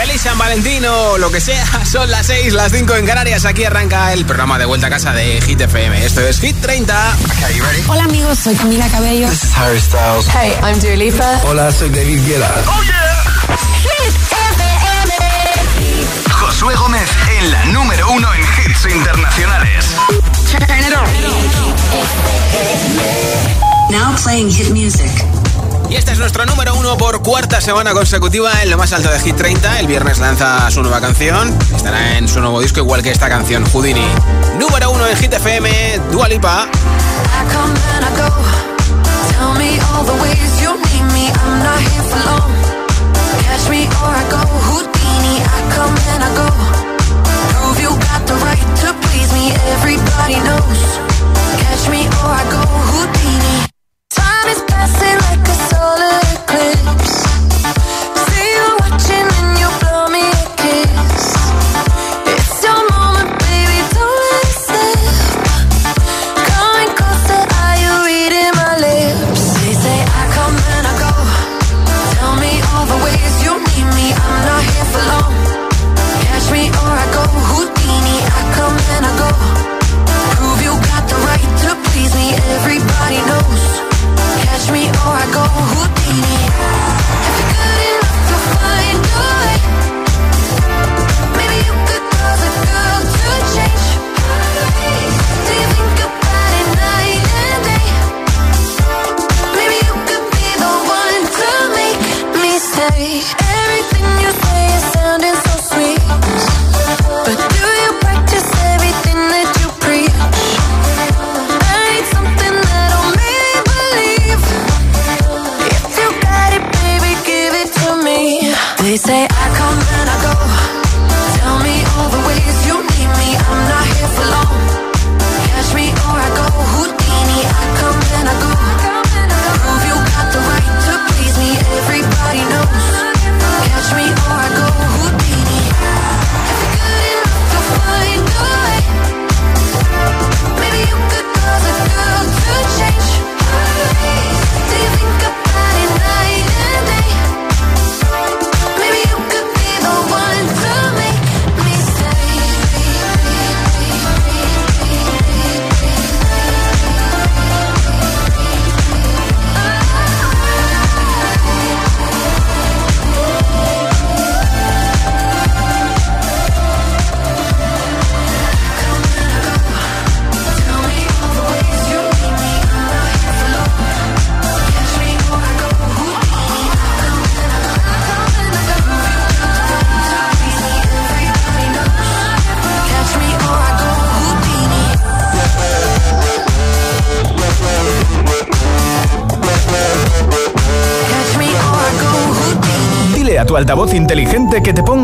Feliz San Valentino, lo que sea. Son las 6, las 5 en Canarias. Aquí arranca el programa de vuelta a casa de Hit FM. Esto es Hit 30. Okay, you ready? Hola amigos, soy Camila Cabello. This is Harry Styles. Hey, I'm Dua Lipa. Hola, soy David Guetta. Oh yeah. Hit FM. Josué Gómez en la número uno en hits internacionales. Turn it on. Now playing hit music. Y este es nuestro número uno por cuarta semana consecutiva en lo más alto de Hit 30. El viernes lanza su nueva canción. Estará en su nuevo disco igual que esta canción, Houdini. Número uno en Hit FM, Dualipa. Everybody knows. Catch me or I go Houdini. Time is passing like a all of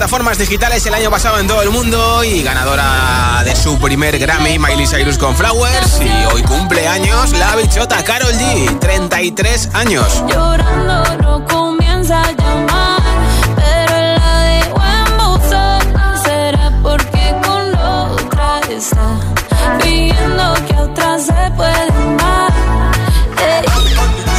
plataformas digitales el año pasado en todo el mundo y ganadora de su primer Grammy, Miley Cyrus con Flowers. Y hoy cumple años la bichota Carol G, 33 años. Llorando no comienza a llamar, pero la de buen será porque con otra está pidiendo que otra se puede amar. Hoy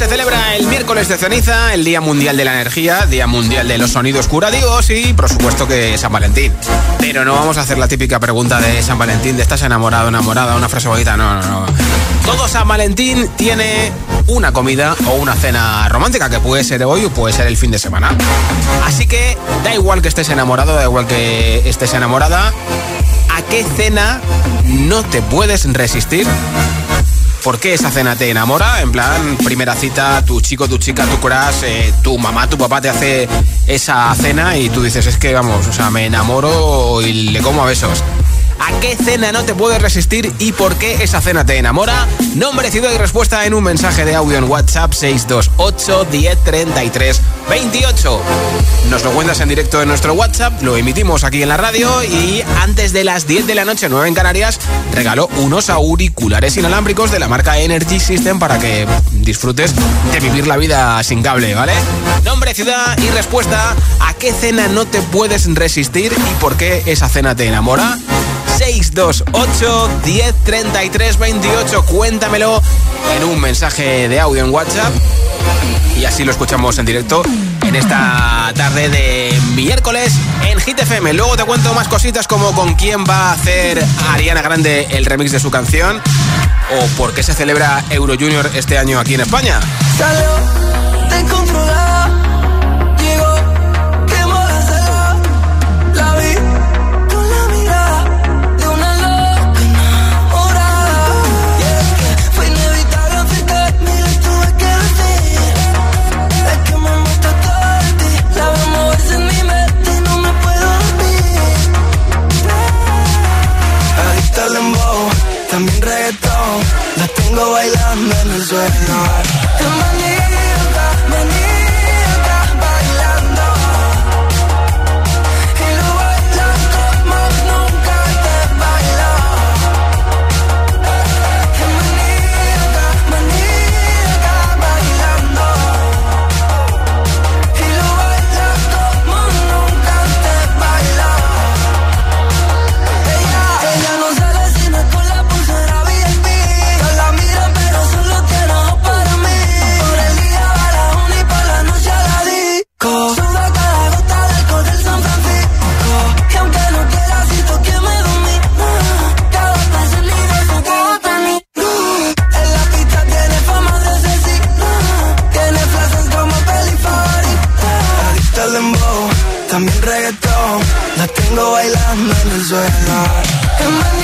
se celebra el miércoles de ceniza, el Día Mundial de la Energía, Día Mundial de los Sonidos Curativos y, por supuesto, que San Valentín. Pero no vamos a hacer la típica pregunta de San Valentín, de estás enamorado, enamorada, una frase bonita, no, no, no. Todo San Valentín tiene una comida o una cena romántica, que puede ser hoy o puede ser el fin de semana. Así que da igual que estés enamorado, da igual que estés enamorada, ¿a qué cena no te puedes resistir? ¿Por qué esa cena te enamora? En plan, primera cita, tu chico, tu chica, tu crush, eh, tu mamá, tu papá te hace esa cena y tú dices, es que vamos, o sea, me enamoro y le como a besos. ¿A qué cena no te puedes resistir y por qué esa cena te enamora? Nombre, ciudad y respuesta en un mensaje de audio en WhatsApp 628 1033 28. Nos lo cuentas en directo en nuestro WhatsApp, lo emitimos aquí en la radio y antes de las 10 de la noche, 9 en Canarias, regaló unos auriculares inalámbricos de la marca Energy System para que disfrutes de vivir la vida sin cable, ¿vale? Nombre, ciudad y respuesta. ¿A qué cena no te puedes resistir y por qué esa cena te enamora? 628 1033 28. Cuéntamelo en un mensaje de audio en WhatsApp y así lo escuchamos en directo en esta tarde de miércoles en Hit FM. Luego te cuento más cositas como con quién va a hacer Ariana Grande el remix de su canción o por qué se celebra Euro Junior este año aquí en España. Tengo bailando en el suelo. La tengo bailando en el suelo.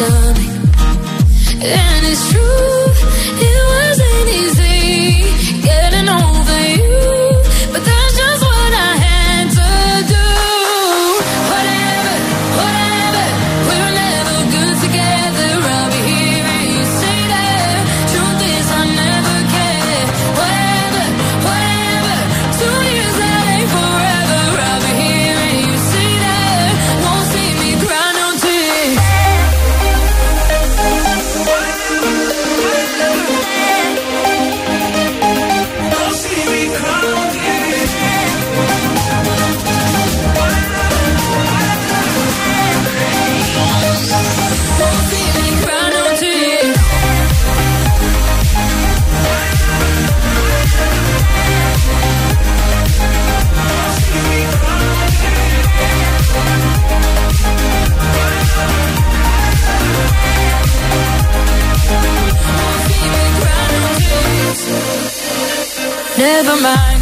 In my stomach. And it's true, Never mind,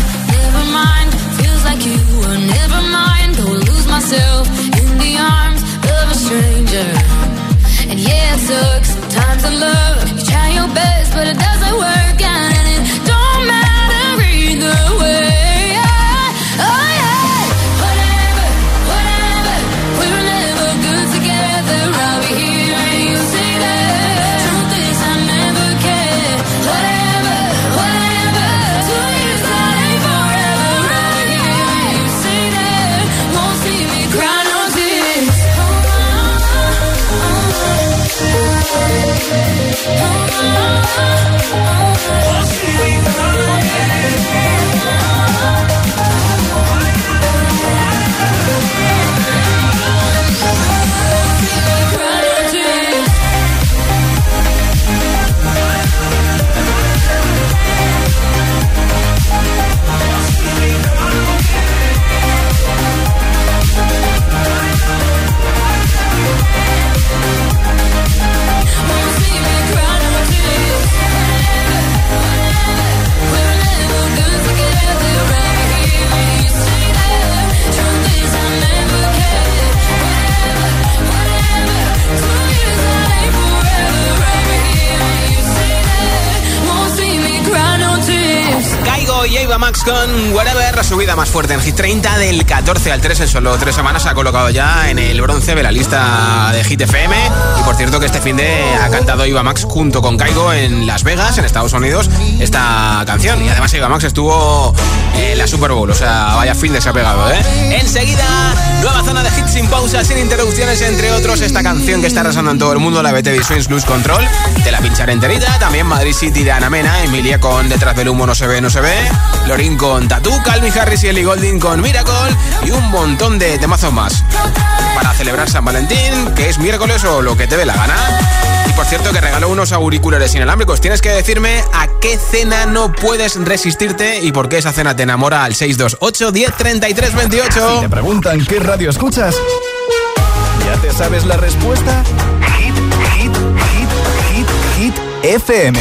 subida más fuerte en Hit 30 del 14 al 3 en solo tres semanas. Se ha colocado ya en el bronce de la lista de Hit FM. Y por cierto que este fin de ha cantado Eva Max junto con Caigo en Las Vegas, en Estados Unidos, esta canción. Y además Eva Max estuvo en la Super Bowl, o sea, vaya fin de se ha pegado, ¿eh? Enseguida, nueva zona de hits sin pausa, sin interrupciones, entre otros, esta canción que está resonando en todo el mundo, la BTV Swings Lose Control, de la pincharé enterita. También Madrid City de Ana Mena, Emilia con Detrás del humo no se ve, no se ve. Lorin con Tatú, Calvin Harris y Ellie Golding con Miracle y un montón de temazos más. Para celebrar San Valentín, que es miércoles o lo que te dé la gana. Y por cierto que regalo unos auriculares inalámbricos. Tienes que decirme a qué cena no puedes resistirte y por qué esa cena te enamora al 628 10 33 28. ¿Te preguntan qué radio escuchas? ¿Ya te sabes la respuesta? Hit, hit, hit, hit, hit FM.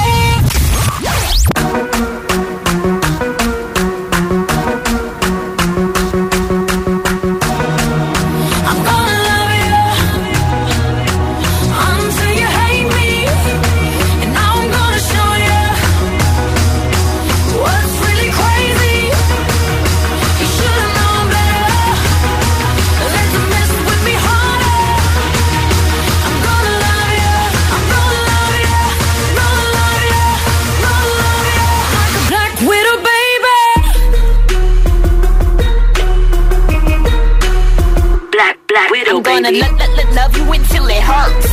Black I'm gonna baby. lo- lo- lo- love you until it hurts.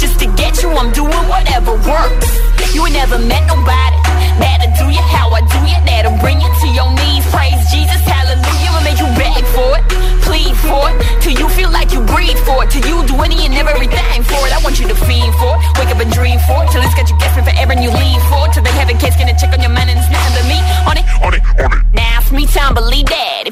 Just to get you, I'm doing whatever works. You ain't never met nobody that'll do you how I do you. That'll bring you to your knees. Praise Jesus, hallelujah. Will make you beg for it, plead for it, till you feel like you breathe for it. Till you do any and everything for it. I want you to fiend for it, wake up and dream for it, till it's got you guessing forever and you leave for it. Till they have a case, gonna check on your man and it's nothing but me on it. On it, on it. Now it's me time, believe that.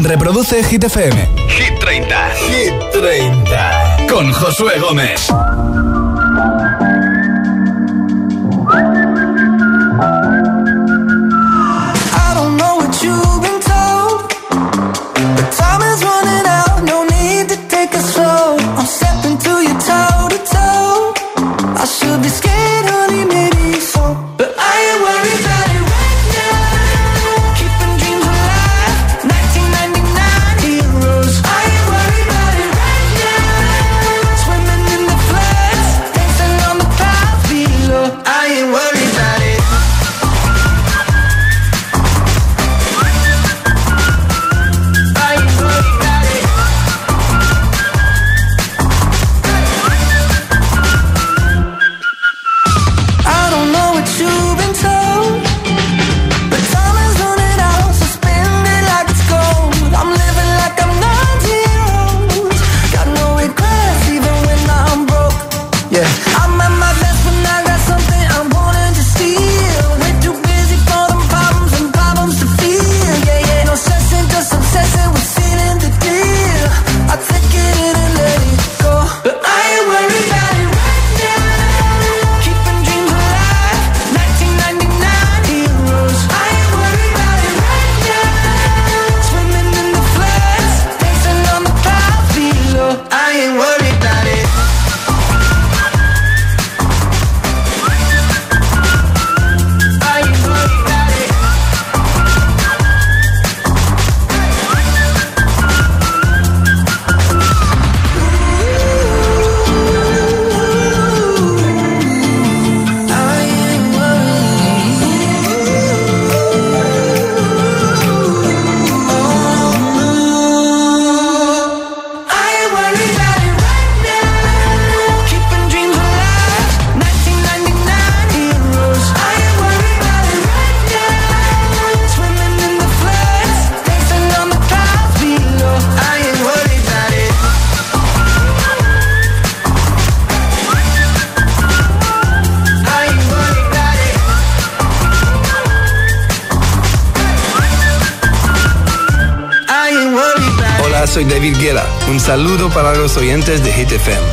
Reproduce Hit FM. Hit 30. Hit 30. Con Josué Gómez. Saludo para los oyentes de Hit FM.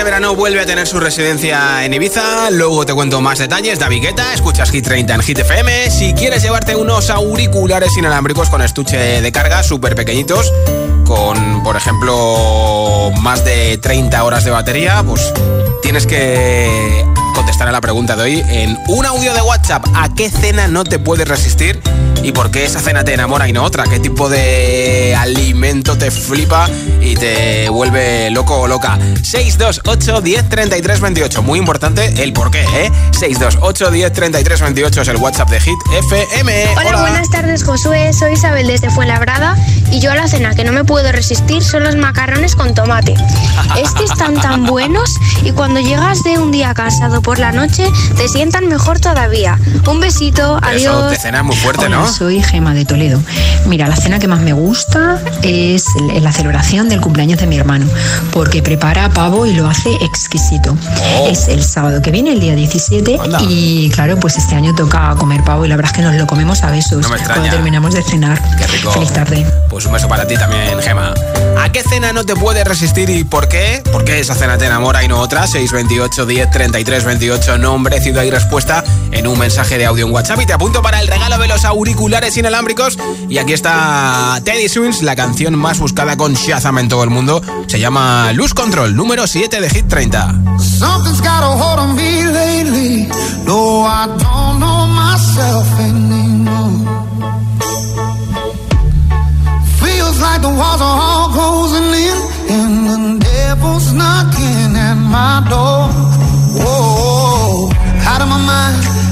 Este verano vuelve a tener su residencia en Ibiza. Luego te cuento más detalles. David Guetta, escuchas Hit 30 en Hit FM. Si quieres llevarte unos auriculares inalámbricos con estuche de carga súper pequeñitos, con, por ejemplo, más de 30 horas de batería, pues tienes que contestar a la pregunta de hoy en un audio de WhatsApp. ¿A qué cena no te puedes resistir? ¿Y por qué esa cena te enamora y no otra? ¿Qué tipo de alimento te flipa y te vuelve loco o loca? 628 10 33 28. Muy importante el por qué, ¿eh? 628 10 33 28 es el WhatsApp de Hit FM. Hola, buenas tardes, Josué. Soy Isabel desde Fuenlabrada y yo a la cena que no me puedo resistir son los macarrones con tomate. Es que están tan buenos y cuando llegas de un día cansado por la noche te sientan mejor todavía. Un besito, Eso adiós. de cena es muy fuerte, ¿no? Soy Gema de Toledo. Mira, la cena que más me gusta es la celebración del cumpleaños de mi hermano, porque prepara pavo y lo hace exquisito. Oh. Es el sábado que viene, el día 17, y claro, pues este año toca comer pavo y la verdad es que nos lo comemos a besos No cuando terminamos de cenar. Qué rico. Feliz tarde. Pues un beso para ti también, Gema. ¿A qué cena no te puedes resistir y por qué? ¿Por qué esa cena te enamora y no otra? 628 10 33 28, nombre, ciudad y respuesta en un mensaje de audio en WhatsApp. Y te apunto para el regalo de los auriculares inalámbricos. Y aquí está Teddy Swings, la canción más buscada con Shazam en todo el mundo. Se llama Luz Control, número 7 de Hit 30. Something's got a hold on me lately. No, I don't know myself anymore. Feels like the walls are all closing in, and the devil's knocking at my door. Whoa, out of my mind.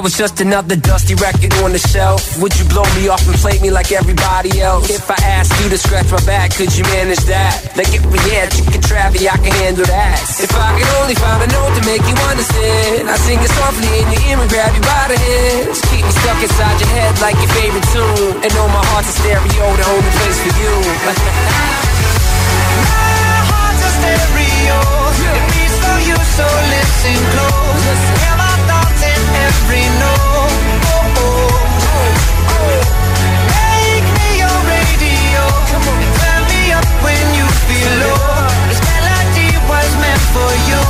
Was just another dusty record on the shelf, would you blow me off and play me like everybody else? If I asked you to scratch my back, could you manage that? Like if we had chicken Travie, I can handle that. If I could only find a note to make you understand, I sing it softly in your ear and grab you by the hands. Keep me stuck inside your head like your favorite tune, and know my heart's a stereo, the only place for you. my heart's a stereo. It beats for you, so listen close. Every. Oh, oh, oh. Make me your radio. And turn me up when you feel low. This melody was meant for you.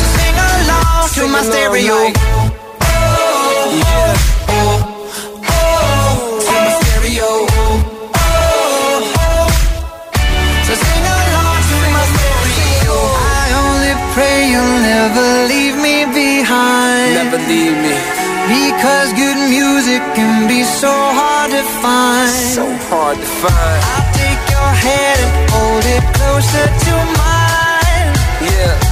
So sing along to my along stereo. like- Oh, oh, to my stereo. So sing along to my stereo. I only pray you'll never leave me behind me behind. Never leave me. Because good music can be so hard to find. So hard to find. I'll take your hand and hold it closer to mine. Yeah.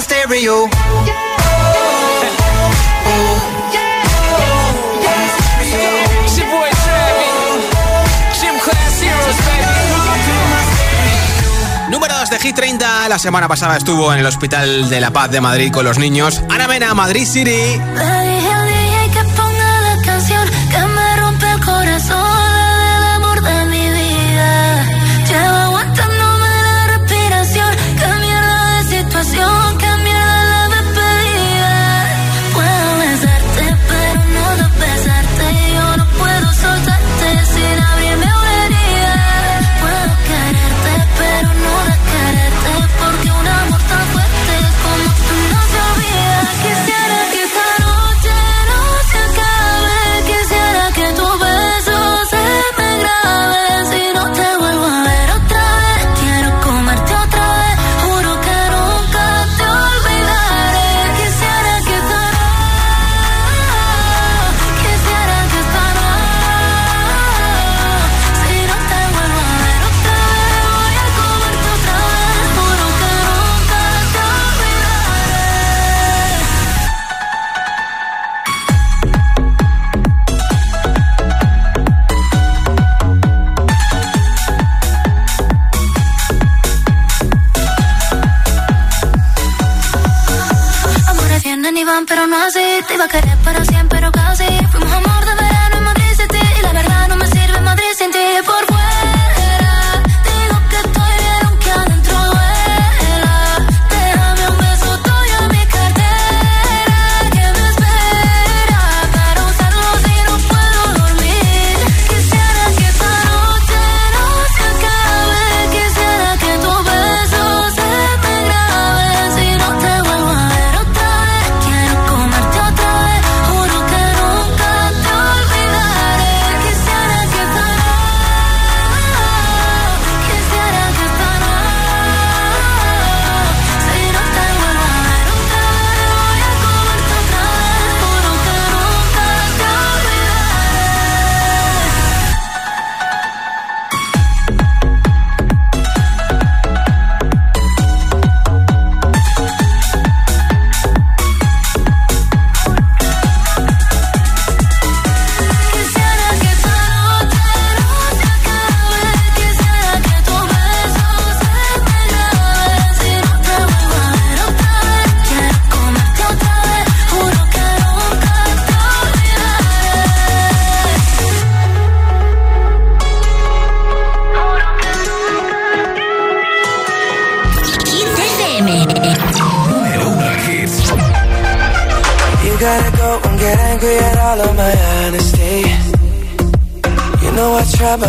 My stereo. Número 2 de Hit 30. La semana pasada estuvo en el Hospital de la Paz de Madrid con los niños. Ana Mena, Madrid City. Pero no así.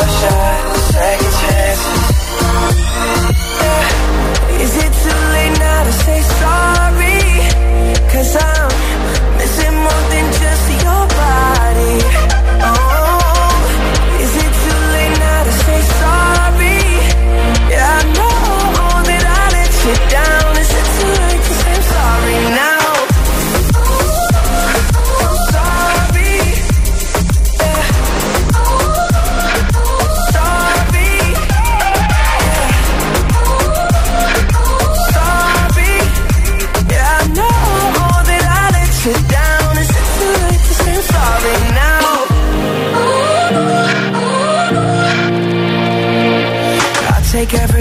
shot, second chances. Is it too late now to say sorry? Cause I'm missing more than just your body. Oh, is it too late now to say sorry? Yeah, I know that I let you down. Is it too late to say sorry now?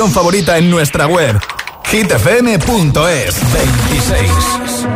canción favorita en nuestra web hitfm.es 26.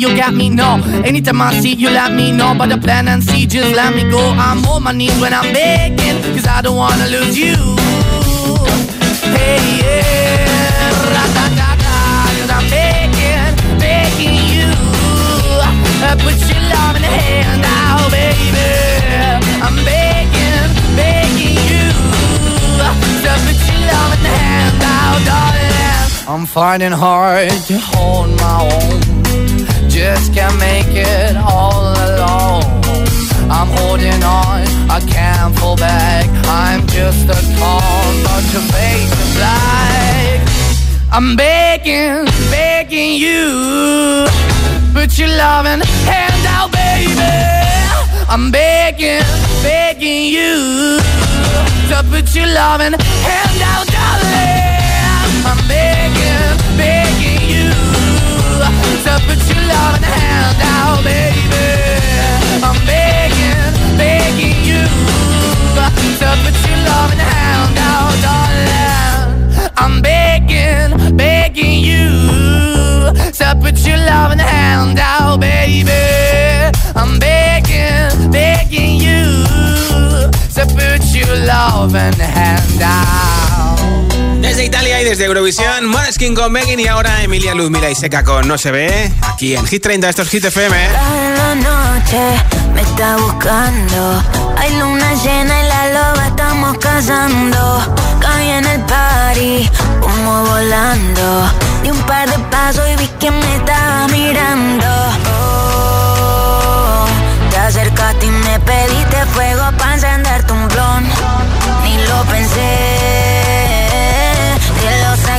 You got me, no. Anytime I see, you let me know. But the plan and see, just let me go. I'm on my knees when I'm begging, cause I don't wanna lose you. Hey, yeah, ra-da-da-da, cause I'm begging, begging you. Uh, put your love in the hand out, baby. I'm begging, begging you. So put your love in the hand out, darling. I'm finding hard to hold my own. Just can't make it all alone. I'm holding on, I can't fall back. I'm just a call, but your face is black. I'm begging, begging you. Put your loving hand out, baby. I'm begging, begging you. To put your loving hand out, darling. To uh, put your love loving hand out, baby. I'm begging, begging you. To put your love loving hand out, darling. I'm begging, begging you. So put your love loving hand out, baby. I'm begging, begging you. So put your love loving hand out. Desde Italia y desde Eurovisión, Måneskin con Megan y ahora Emilia Ludmila y Seca con No se ve. Aquí en Hit 30, estos Hit FM. La noche me está buscando. Hay luna llena y la loba estamos cazando. Caí en el party, como volando. Di un par de pasos y vi que me estaba mirando. Oh, te acercaste y me pediste fuego para encenderte un blon. Ni lo pensé.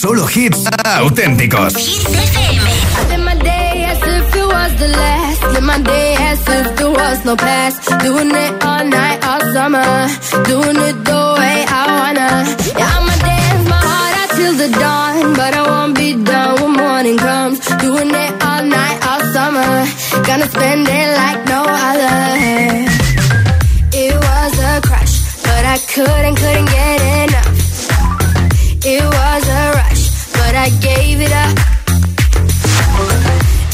Solo hits auténticos. Gonna spend it like no other. It was a crush, but I couldn't, couldn't get enough. It was a I gave it up.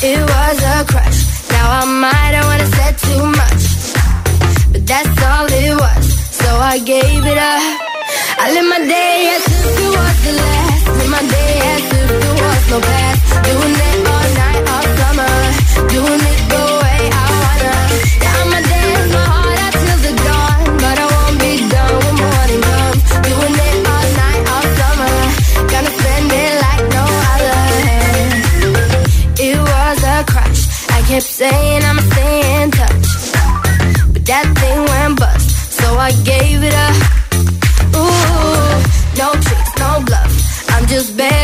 It was a crush. Now I might have wanna said too much, but that's all it was. So I gave it up. I live my day as if it was the last. Live my day as if there was no past. Doing it all kept saying I'ma stay in touch, but that thing went bust. So I gave it up. Ooh, no tricks, no bluff. I'm just better